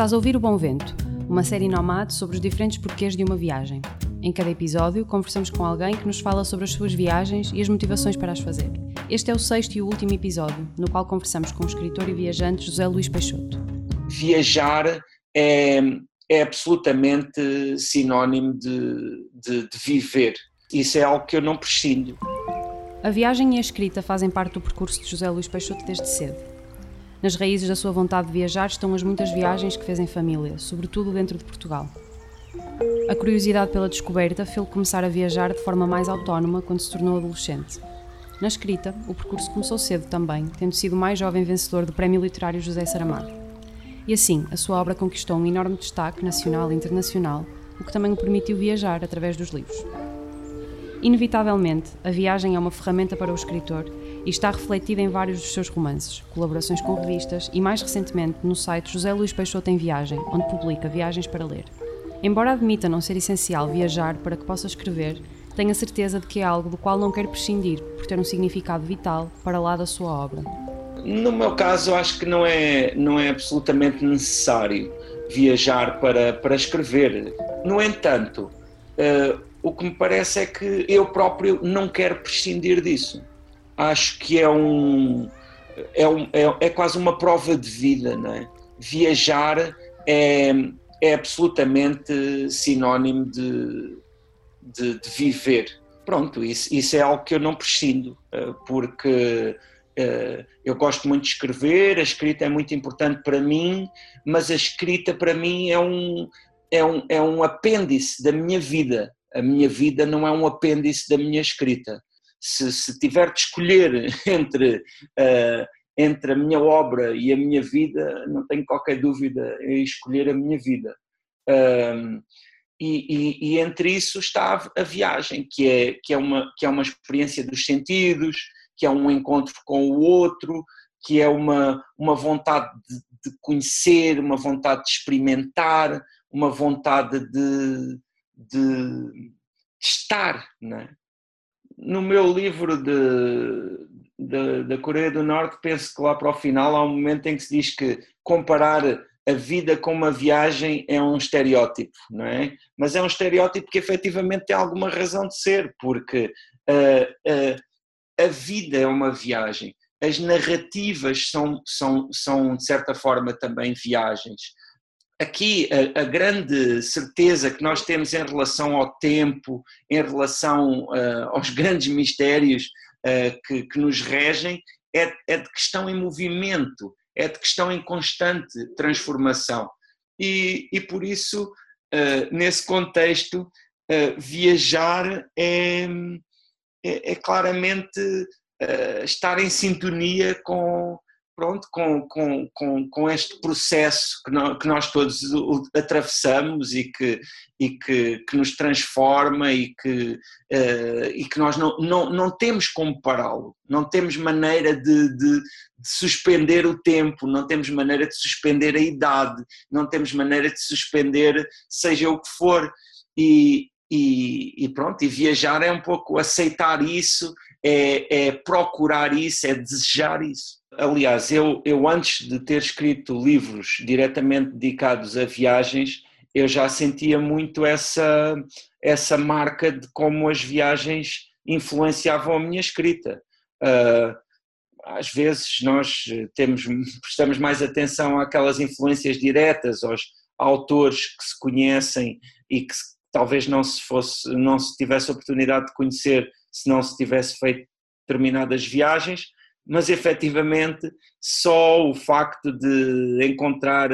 Estás a ouvir O Bom Vento, uma série nomade sobre os diferentes porquês de uma viagem. Em cada episódio, conversamos com alguém que nos fala sobre as suas viagens e as motivações para as fazer. Este é o sexto e o último episódio, no qual conversamos com o escritor e viajante José Luís Peixoto. Viajar é, é absolutamente sinónimo de, de, de viver. Isso é algo que eu não prescindo. A viagem e a escrita fazem parte do percurso de José Luís Peixoto desde cedo. Nas raízes da sua vontade de viajar estão as muitas viagens que fez em família, sobretudo dentro de Portugal. A curiosidade pela descoberta fez-lhe começar a viajar de forma mais autónoma quando se tornou adolescente. Na escrita, o percurso começou cedo também, tendo sido o mais jovem vencedor do Prémio Literário José Saramago. E assim, a sua obra conquistou um enorme destaque nacional e internacional, o que também o permitiu viajar através dos livros. Inevitavelmente, a viagem é uma ferramenta para o escritor e está refletida em vários dos seus romances, colaborações com revistas e, mais recentemente, no site José Luís Peixoto em Viagem, onde publica viagens para ler. Embora admita não ser essencial viajar para que possa escrever, tenho a certeza de que é algo do qual não quer prescindir, por ter um significado vital para lá da sua obra. No meu caso, acho que não é, não é absolutamente necessário viajar para, para escrever. No entanto, uh, o que me parece é que eu próprio não quero prescindir disso. Acho que é um é, um, é, é quase uma prova de vida, não é? Viajar é, é absolutamente sinónimo de, de, de, viver. Pronto, isso, isso é algo que eu não prescindo, eh, porque eh, eu gosto muito de escrever, a escrita é muito importante para mim, mas a escrita para mim é um, é um, é um apêndice da minha vida a minha vida não é um apêndice da minha escrita. Se, se tiver de escolher entre, uh, entre a minha obra e a minha vida, não tenho qualquer dúvida em escolher a minha vida. Um, e, e, e, entre isso está a, viagem, que é, que, é uma, que é uma experiência dos sentidos, que é um encontro com o outro, que é uma, uma vontade de, de conhecer, uma vontade de experimentar, uma vontade de, de estar. Né? No meu livro de, de, da Coreia do Norte, penso que lá para o final há um momento em que se diz que comparar a vida com uma viagem é um estereótipo, não é? Mas é um estereótipo que efetivamente tem alguma razão de ser, porque uh, uh, a vida é uma viagem, as narrativas são, são, são de certa forma também viagens aqui a, a, grande certeza que nós temos em relação ao tempo, em relação uh, aos grandes mistérios uh, que, que, nos regem, é, é, de que estão em movimento, é de que estão em constante transformação. E, e por isso, uh, nesse contexto, viajar é, é, é claramente estar em sintonia com pronto, com, com, com, com este processo que nós, que nós todos atravessamos e, que, e que, que nos transforma e que, uh, e que nós não, não, não temos como pará-lo, não temos maneira de, de, de, suspender o tempo, não temos maneira de suspender a idade, não temos maneira de suspender seja o que for. E, e, e pronto, e viajar é um pouco aceitar isso, é, é procurar isso, é desejar isso. Aliás, eu, eu antes de ter escrito livros diretamente dedicados a viagens, eu já sentia muito essa, essa marca de como as viagens influenciavam a minha escrita. Uh, às vezes nós temos, prestamos mais atenção àquelas influências diretas, aos autores que se conhecem e que talvez não se fosse, não se tivesse oportunidade de conhecer se não se tivesse feito determinadas viagens, mas efetivamente só o facto de encontrar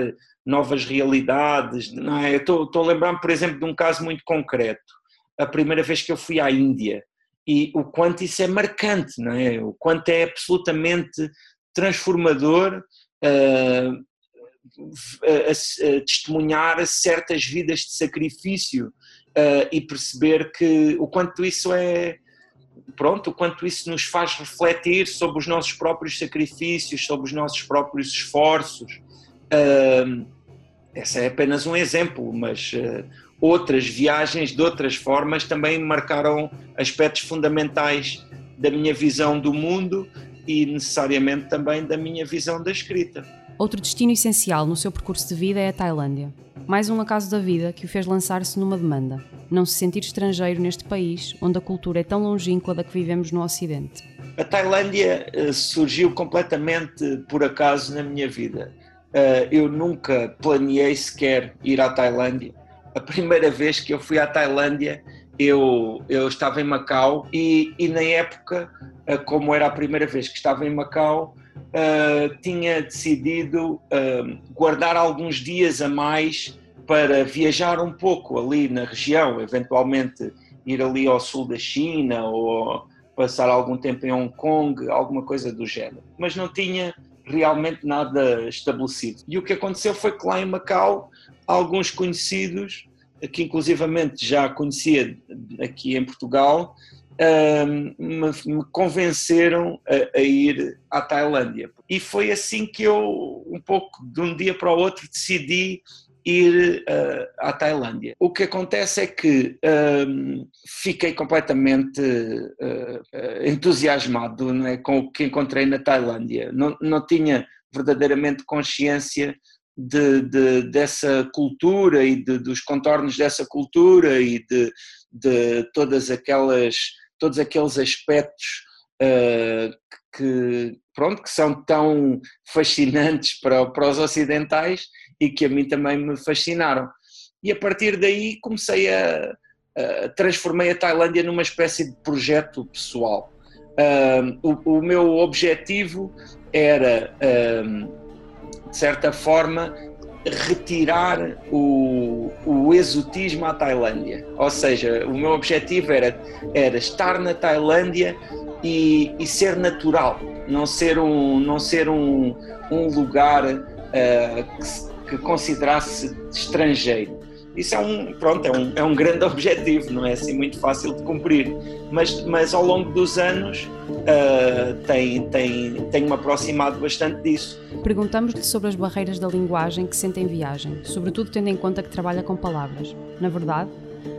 novas realidades, não é? estou, a lembrar-me, por exemplo, de um caso muito concreto, a primeira vez que eu fui à Índia, e o quanto isso é marcante, não é? O quanto é absolutamente transformador uh, a, a, a testemunhar certas vidas de sacrifício uh, e perceber que o quanto isso é pronto, quanto isso nos faz refletir sobre os nossos próprios sacrifícios, sobre os nossos próprios esforços. Uh, esse é apenas um exemplo, mas uh, outras viagens de outras formas também marcaram aspectos fundamentais da minha visão do mundo e necessariamente também da minha visão da escrita. Outro destino essencial no seu percurso de vida é a Tailândia. Mais um acaso da vida que o fez lançar-se numa demanda: não se sentir estrangeiro neste país onde a cultura é tão longínqua da que vivemos no Ocidente. A Tailândia eh, surgiu completamente por acaso na minha vida. Eh, eu nunca planeei sequer ir à Tailândia. A primeira vez que eu fui à Tailândia, eu, eu estava em Macau e, e na época, eh, como era a primeira vez que estava em Macau, uh, tinha decidido uh, guardar alguns dias a mais para viajar um pouco ali na região, eventualmente ir ali ao sul da China ou passar algum tempo em Hong Kong, alguma coisa do género. Mas não tinha realmente nada estabelecido. E o que aconteceu foi que lá em Macau, alguns conhecidos, que inclusivamente já conhecia aqui em Portugal, me, me, convenceram a, a, ir à Tailândia. E foi assim que eu, um pouco de um dia para o outro, decidi ir uh, à Tailândia. O que acontece é que um, fiquei completamente uh, entusiasmado né, com o que encontrei na Tailândia. Não, não tinha verdadeiramente consciência de, de, dessa cultura e de, dos contornos dessa cultura e de, de todas aquelas todos aqueles aspectos uh, que, pronto, que são tão fascinantes para, para os ocidentais e que a mim também me fascinaram. E a partir daí comecei a, a transformei a Tailândia numa espécie de projeto pessoal. O, o, meu objetivo era, de certa forma, retirar o, o exotismo à Tailândia. Ou seja, o meu objetivo era, era estar na Tailândia e, e ser natural, não ser um, não ser um, um lugar uh, que, que considerasse estrangeiro. Isso é um, pronto, é um, é um grande objetivo, não é assim muito fácil de cumprir, mas, mas ao longo dos anos uh, tem, tem, tem-me aproximado bastante disso. Perguntamos-lhe sobre as barreiras da linguagem que sente em viagem, sobretudo tendo em conta que trabalha com palavras. Na verdade,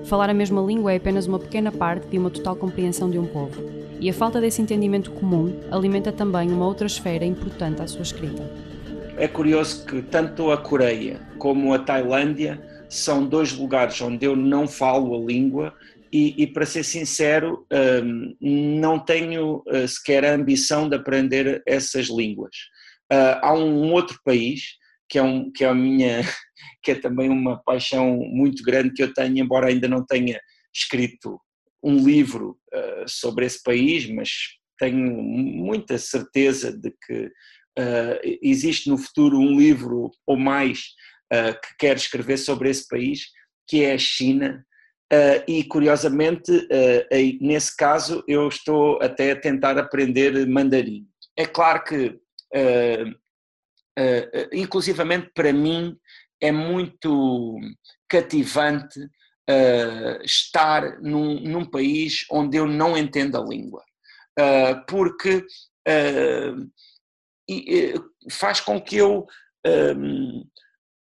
falar a mesma língua é apenas uma pequena parte de uma total compreensão de um povo, e a falta desse entendimento comum alimenta também uma outra esfera importante à sua escrita. É curioso que tanto a Coreia como a Tailândia são dois lugares onde eu não falo a língua e, e para ser sincero, um, não tenho uh, sequer a ambição de aprender essas línguas. Uh, há um outro país que é, um, que é a minha, que é também uma paixão muito grande que eu tenho, embora ainda não tenha escrito um livro uh, sobre esse país, mas tenho muita certeza de que existe no futuro um livro ou mais uh, que quer escrever sobre esse país, que é a China, uh, e curiosamente, uh, nesse caso, eu estou até a tentar aprender mandarim. É claro que, inclusivamente para mim, é muito cativante estar num, num, país onde eu não entendo a língua, porque faz com que eu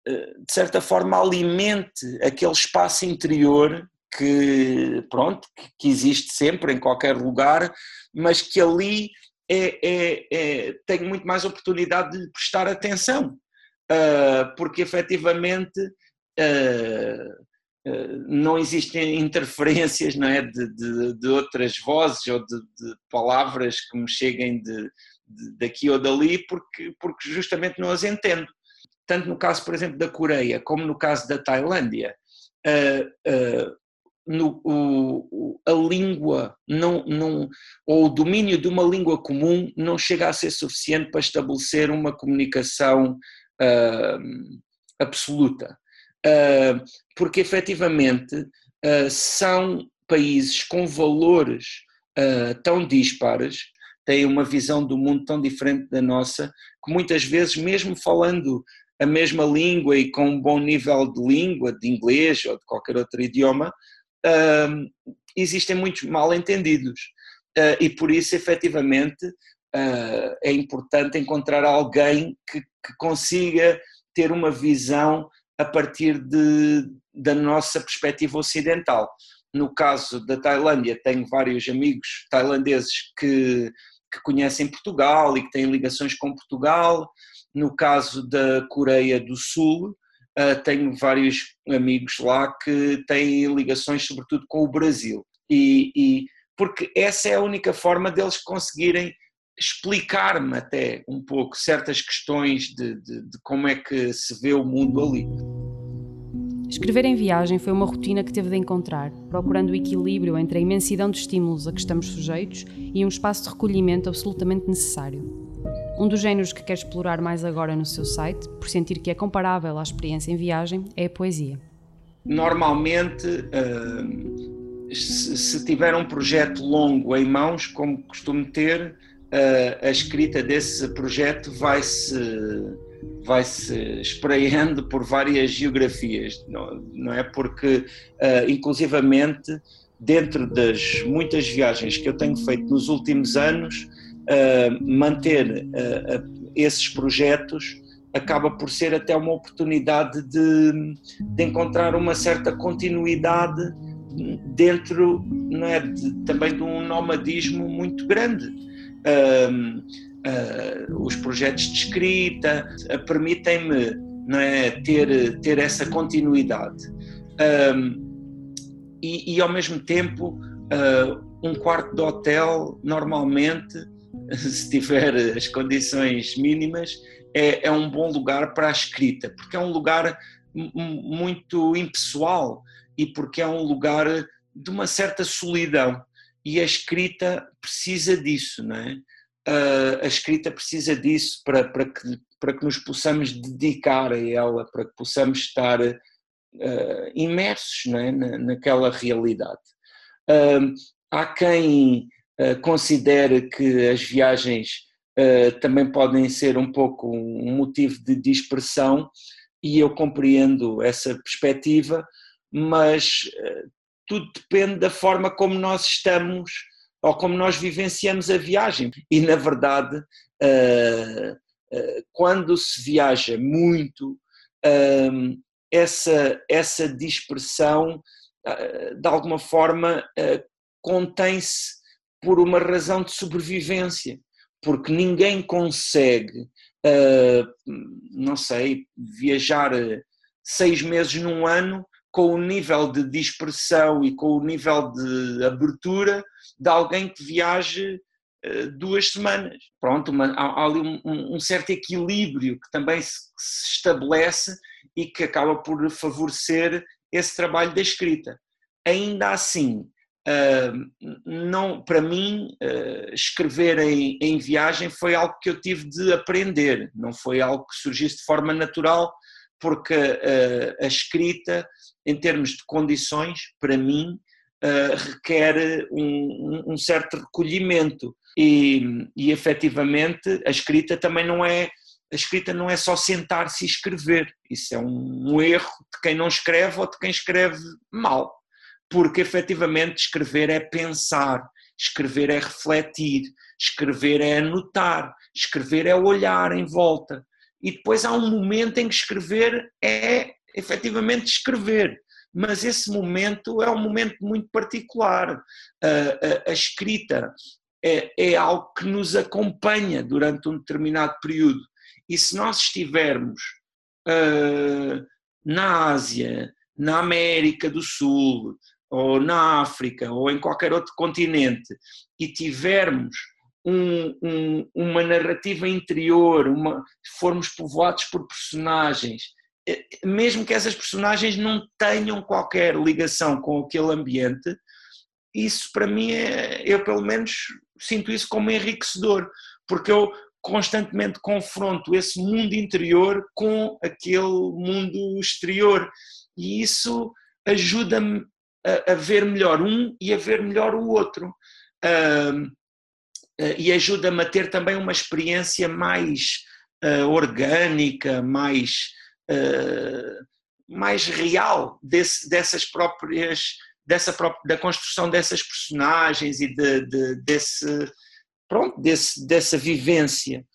de certa forma alimente aquele espaço interior que pronto que existe sempre em qualquer lugar mas que ali é, é, é tenho muito mais oportunidade de prestar atenção. Uh, porque efetivamente uh, uh, não existem interferências não é de, de, de outras vozes ou de, de, palavras que me cheguem de, daqui ou dali porque porque justamente não as entendo tanto no caso, por exemplo, da Coreia, como no caso da Tailândia, uh, uh, no, o, a língua não, não, ou o domínio de uma língua comum não chega a ser suficiente para estabelecer uma comunicação uh, absoluta. porque efetivamente são países com valores tão dispares, têm uma visão do mundo tão diferente da nossa, que muitas vezes, mesmo falando a mesma língua e com um bom nível de língua, de inglês ou de qualquer outro idioma, uh, existem muitos mal-entendidos. Uh, e por isso, efetivamente, uh, é importante encontrar alguém que, que, consiga ter uma visão a partir de, da nossa perspectiva ocidental. No caso da Tailândia, tenho vários amigos tailandeses que, que conhecem Portugal e que têm ligações com Portugal. No caso da Coreia do Sul, uh, tenho vários amigos lá que têm ligações, sobretudo, com o Brasil. E, e porque essa é a única forma deles conseguirem explicar-me até um pouco certas questões de, de, de como é que se vê o mundo ali. Escrever em viagem foi uma rotina que teve de encontrar, procurando o equilíbrio entre a imensidão de estímulos a que estamos sujeitos e um espaço de recolhimento absolutamente necessário. Um dos géneros que quer explorar mais agora no seu site, por sentir que é comparável à experiência em viagem, é a poesia. Normalmente, uh, se tiver um projeto longo em mãos, como costumo ter, uh, a escrita desse projeto vai-se vai se espraiando por várias geografias, não, é? Porque, uh, inclusivamente, dentro das muitas viagens que eu tenho feito nos últimos anos, manter uh, esses projetos acaba por ser até uma oportunidade de, de encontrar uma certa continuidade dentro não é, de, também de um nomadismo muito grande. Uh, uh, os projetos de escrita uh, permitem-me é, ter, ter essa continuidade. E, e, ao mesmo tempo, um quarto de hotel, normalmente, se tiver as condições mínimas, é, é um bom lugar para a escrita, porque é um lugar muito impessoal e porque é um lugar de uma certa solidão. E a escrita precisa disso, não é? a escrita precisa disso para, para, que, para que nos possamos dedicar a ela, para que possamos estar uh, imersos é? Na, naquela realidade. Uh, há quem uh, considere que as viagens também podem ser um pouco um motivo de dispersão, e eu compreendo essa perspectiva, mas tudo depende da forma como nós estamos ou como nós vivenciamos a viagem. E, na verdade, uh, uh, quando se viaja muito, uh, essa, essa dispersão, de alguma forma, contém-se por uma razão de sobrevivência, porque ninguém consegue, não sei, viajar seis meses num ano com o nível de dispersão e com o nível de abertura de alguém que viaje uh, duas semanas. Pronto, uma, há, ali um, um, certo equilíbrio que também se, se, estabelece e que acaba por favorecer esse trabalho da escrita. Ainda assim, não, para mim, uh, escrever em, em viagem foi algo que eu tive de aprender, não foi algo que surgisse de forma natural, porque a escrita, em termos de condições, para mim, uh, requer um, um, certo recolhimento. E, e efetivamente a escrita também não é a escrita não é só sentar-se e escrever, isso é um, erro de quem não escreve ou de quem escreve mal, porque efetivamente escrever é pensar, escrever é refletir, escrever é anotar, escrever é olhar em volta. E depois há um momento em que escrever é efetivamente escrever mas esse momento é um momento muito particular. A, a, a escrita é, é, algo que nos acompanha durante um determinado período. E se nós estivermos uh, na Ásia, na América do Sul, ou na África, ou em qualquer outro continente, e tivermos um, um, uma narrativa interior, uma, formos povoados por personagens eh, mesmo que essas personagens não tenham qualquer ligação com aquele ambiente, isso para mim é, eu pelo menos sinto isso como enriquecedor, porque eu constantemente confronto esse mundo interior com aquele mundo exterior e isso ajuda-me a, a, ver melhor um e a ver melhor o outro. Uh, uh, e ajuda-me a ter também uma experiência mais uh, orgânica, mais uh, mais real desse, dessas próprias dessa da construção dessas personagens e de, de, desse pronto desse, dessa vivência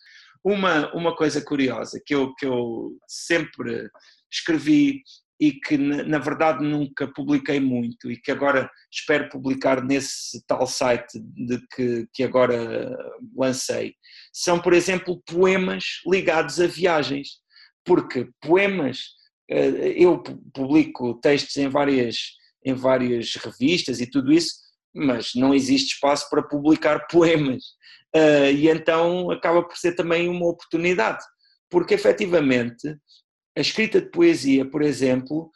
uma uma coisa curiosa que eu que eu sempre escrevi e que na verdade nunca publiquei muito e que agora espero publicar nesse tal site de que, que agora lancei, são, por exemplo, poemas ligados a viagens, porque poemas, eh, eu publico textos em várias, em várias revistas e tudo isso, mas não existe espaço para publicar poemas, eh, e então acaba por ser também uma oportunidade, porque efetivamente a escrita de poesia, por exemplo,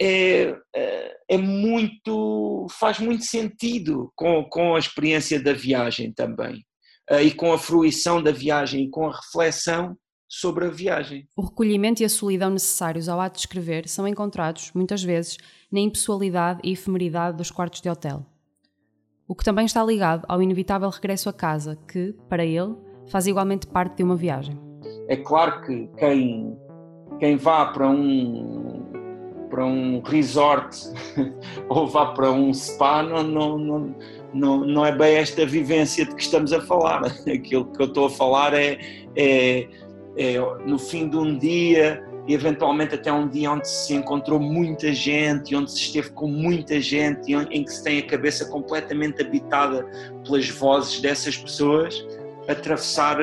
é, é, é muito, faz muito sentido com, com a experiência da viagem também eh, e com a fruição da viagem e com a reflexão sobre a viagem. O recolhimento e a solidão necessários ao ato de escrever são encontrados, muitas vezes, na impessoalidade e efemeridade dos quartos de hotel. O que também está ligado ao inevitável regresso a casa, que, para ele, faz igualmente parte de uma viagem. É claro que quem quem vá para um para um resort ou vá para um spa não, não, não, não, não é bem esta vivência de que estamos a falar. Aquilo que eu estou a falar é, é, é no fim de um dia e eventualmente até um dia onde se encontrou muita gente, onde se esteve com muita gente, em que se tem a cabeça completamente habitada pelas vozes dessas pessoas, atravessar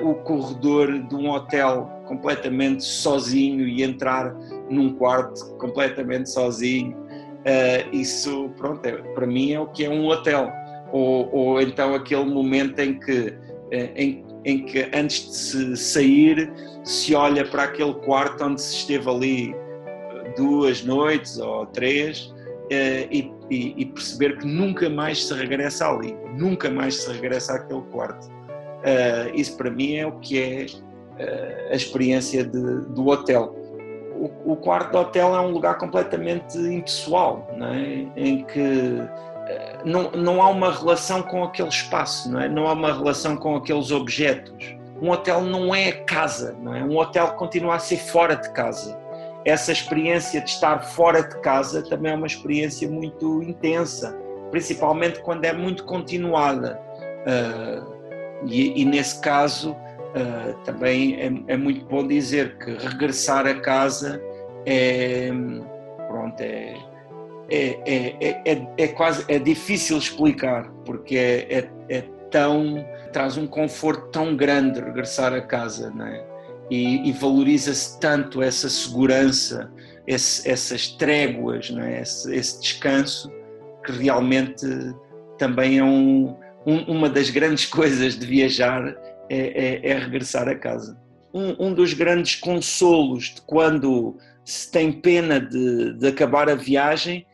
o corredor de um hotel completamente sozinho e entrar num quarto completamente sozinho. Uh, isso, pronto, é, para mim é o que é um hotel. Ou, ou então aquele momento em que, uh, em, em, que antes de se sair se olha para aquele quarto onde se esteve ali duas noites ou três e, e, e, perceber que nunca mais se regressa ali, nunca mais se regressa àquele quarto. Isso para mim é o que é a experiência de, do hotel. O, o, quarto do hotel é um lugar completamente impessoal, não é? em que eh, não, não há uma relação com aquele espaço, não, é? não há uma relação com aqueles objetos. Um hotel não é casa, não é? um hotel continua a ser fora de casa. Essa experiência de estar fora de casa também é uma experiência muito intensa, principalmente quando é muito continuada. Uh, e, e, nesse caso, Uh, também é, é, muito bom dizer que regressar a casa é pronto é é, é, é, é quase é difícil explicar porque é, é, tão traz um conforto tão grande regressar a casa né e, e valoriza-se tanto essa segurança esse, essas tréguas né esse, esse descanso que realmente também é um, um, uma das grandes coisas de viajar é, é, é regressar a casa. Um, um, dos grandes consolos de quando se tem pena de, de acabar a viagem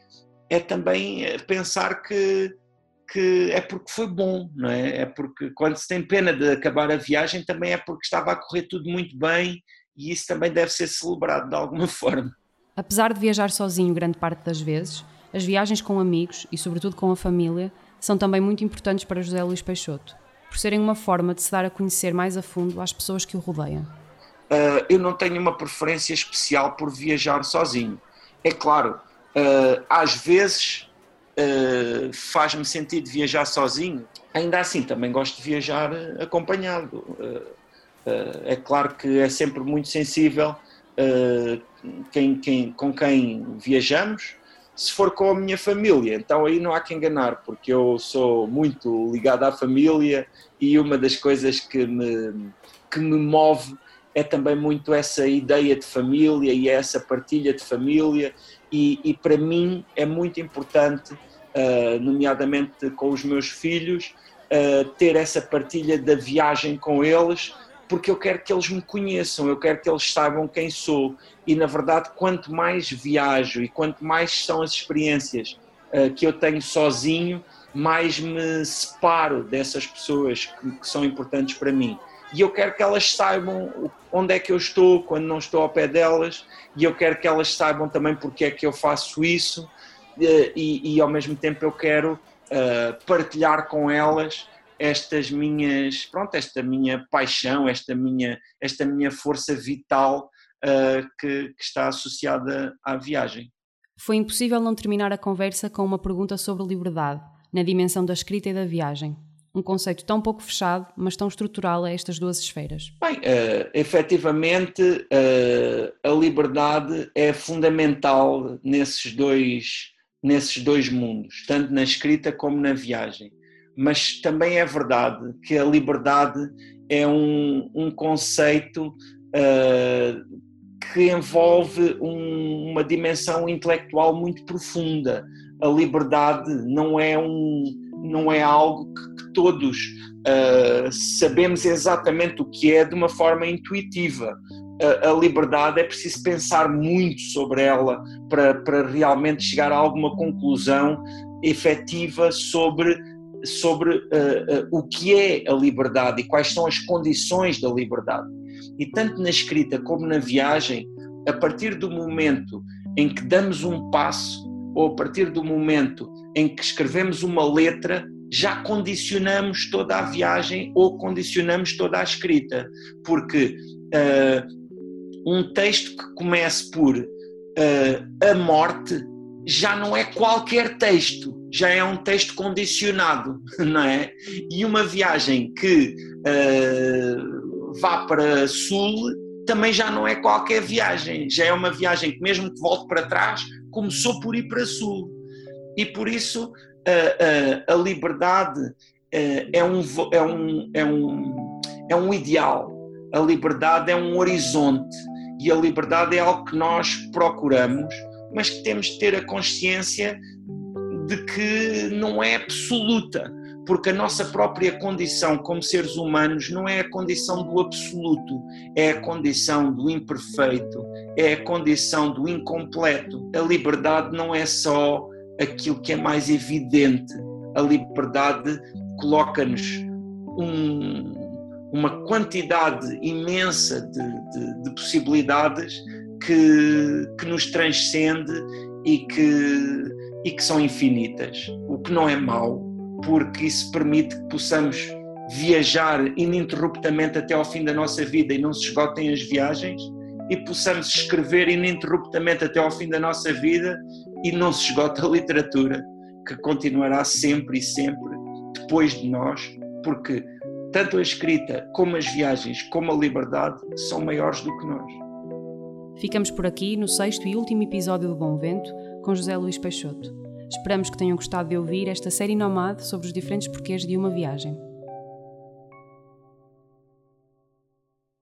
é também pensar que, que é porque foi bom, não é? É porque quando se tem pena de acabar a viagem também é porque estava a correr tudo muito bem e isso também deve ser celebrado de alguma forma. Apesar de viajar sozinho grande parte das vezes, as viagens com amigos e sobretudo com a família são também muito importantes para José Luís Peixoto por serem uma forma de se dar a conhecer mais a fundo às pessoas que o rodeiam? Uh, eu não tenho uma preferência especial por viajar sozinho. É claro, uh, às vezes uh, faz-me sentido viajar sozinho, ainda assim também gosto de viajar acompanhado. é claro que é sempre muito sensível quem, quem, com quem viajamos se for com a minha família, então aí não há que enganar, porque eu sou muito ligado à família e uma das coisas que me, que me move é também muito essa ideia de família e essa partilha de família, e, e para mim é muito importante, uh, nomeadamente com os meus filhos, uh, ter essa partilha da viagem com eles porque eu quero que eles me conheçam, eu quero que eles saibam quem sou. E na verdade, quanto mais viajo e quanto mais são as experiências uh, que eu tenho sozinho, mais me separo dessas pessoas que, que, são importantes para mim. E eu quero que elas saibam onde é que eu estou quando não estou ao pé delas, e eu quero que elas saibam também porque é que eu faço isso, uh, e, e, ao mesmo tempo eu quero uh, partilhar com elas estas minhas, pronto, esta minha paixão, esta minha, esta minha força vital uh, que, que está associada à viagem. Foi impossível não terminar a conversa com uma pergunta sobre liberdade, na dimensão da escrita e da viagem. Um conceito tão pouco fechado, mas tão estrutural a estas duas esferas. Bem, uh, efetivamente, uh, a liberdade é fundamental nesses dois, nesses dois mundos, tanto na escrita como na viagem. Mas também é verdade que a liberdade é um, um conceito uh, que envolve um, uma dimensão intelectual muito profunda. A liberdade não é, um, não é algo que, que todos uh, sabemos exatamente o que é de uma forma intuitiva. A, liberdade é preciso pensar muito sobre ela para, para realmente chegar a alguma conclusão efetiva sobre, sobre uh, uh, o que é a liberdade e quais são as condições da liberdade. E tanto na escrita como na viagem, a partir do momento em que damos um passo ou a partir do momento em que escrevemos uma letra, já condicionamos toda a viagem ou condicionamos toda a escrita, porque uh, um texto que comece por a morte já não é qualquer texto, já é um texto condicionado, não é? E uma viagem que uh, vá para sul, também já não é qualquer viagem, já é uma viagem que, mesmo que volte para trás, começou por ir para sul. E por isso a, a, a liberdade é um, é, um, é, um, é um ideal, a liberdade é um horizonte e a liberdade é algo que nós procuramos, mas que temos de ter a consciência de que não é absoluta porque a nossa própria condição como seres humanos não é a condição do absoluto, é a condição do imperfeito, é a condição do incompleto. A liberdade não é só aquilo que é mais evidente, a liberdade coloca-nos um, uma quantidade imensa de, de, de possibilidades que, que nos transcende e que, e que são infinitas, o que não é mau porque isso permite que possamos viajar ininterruptamente até ao fim da nossa vida e não se esgotem as viagens, e possamos escrever ininterruptamente até ao fim da nossa vida e não se esgota a literatura, que continuará sempre e sempre depois de nós, porque tanto a escrita como as viagens, como a liberdade, são maiores do que nós. Ficamos por aqui no sexto e último episódio do Bom Vento com José Luís Peixoto. Esperamos que tenham gostado de ouvir esta série nomade sobre os diferentes porquês de uma viagem.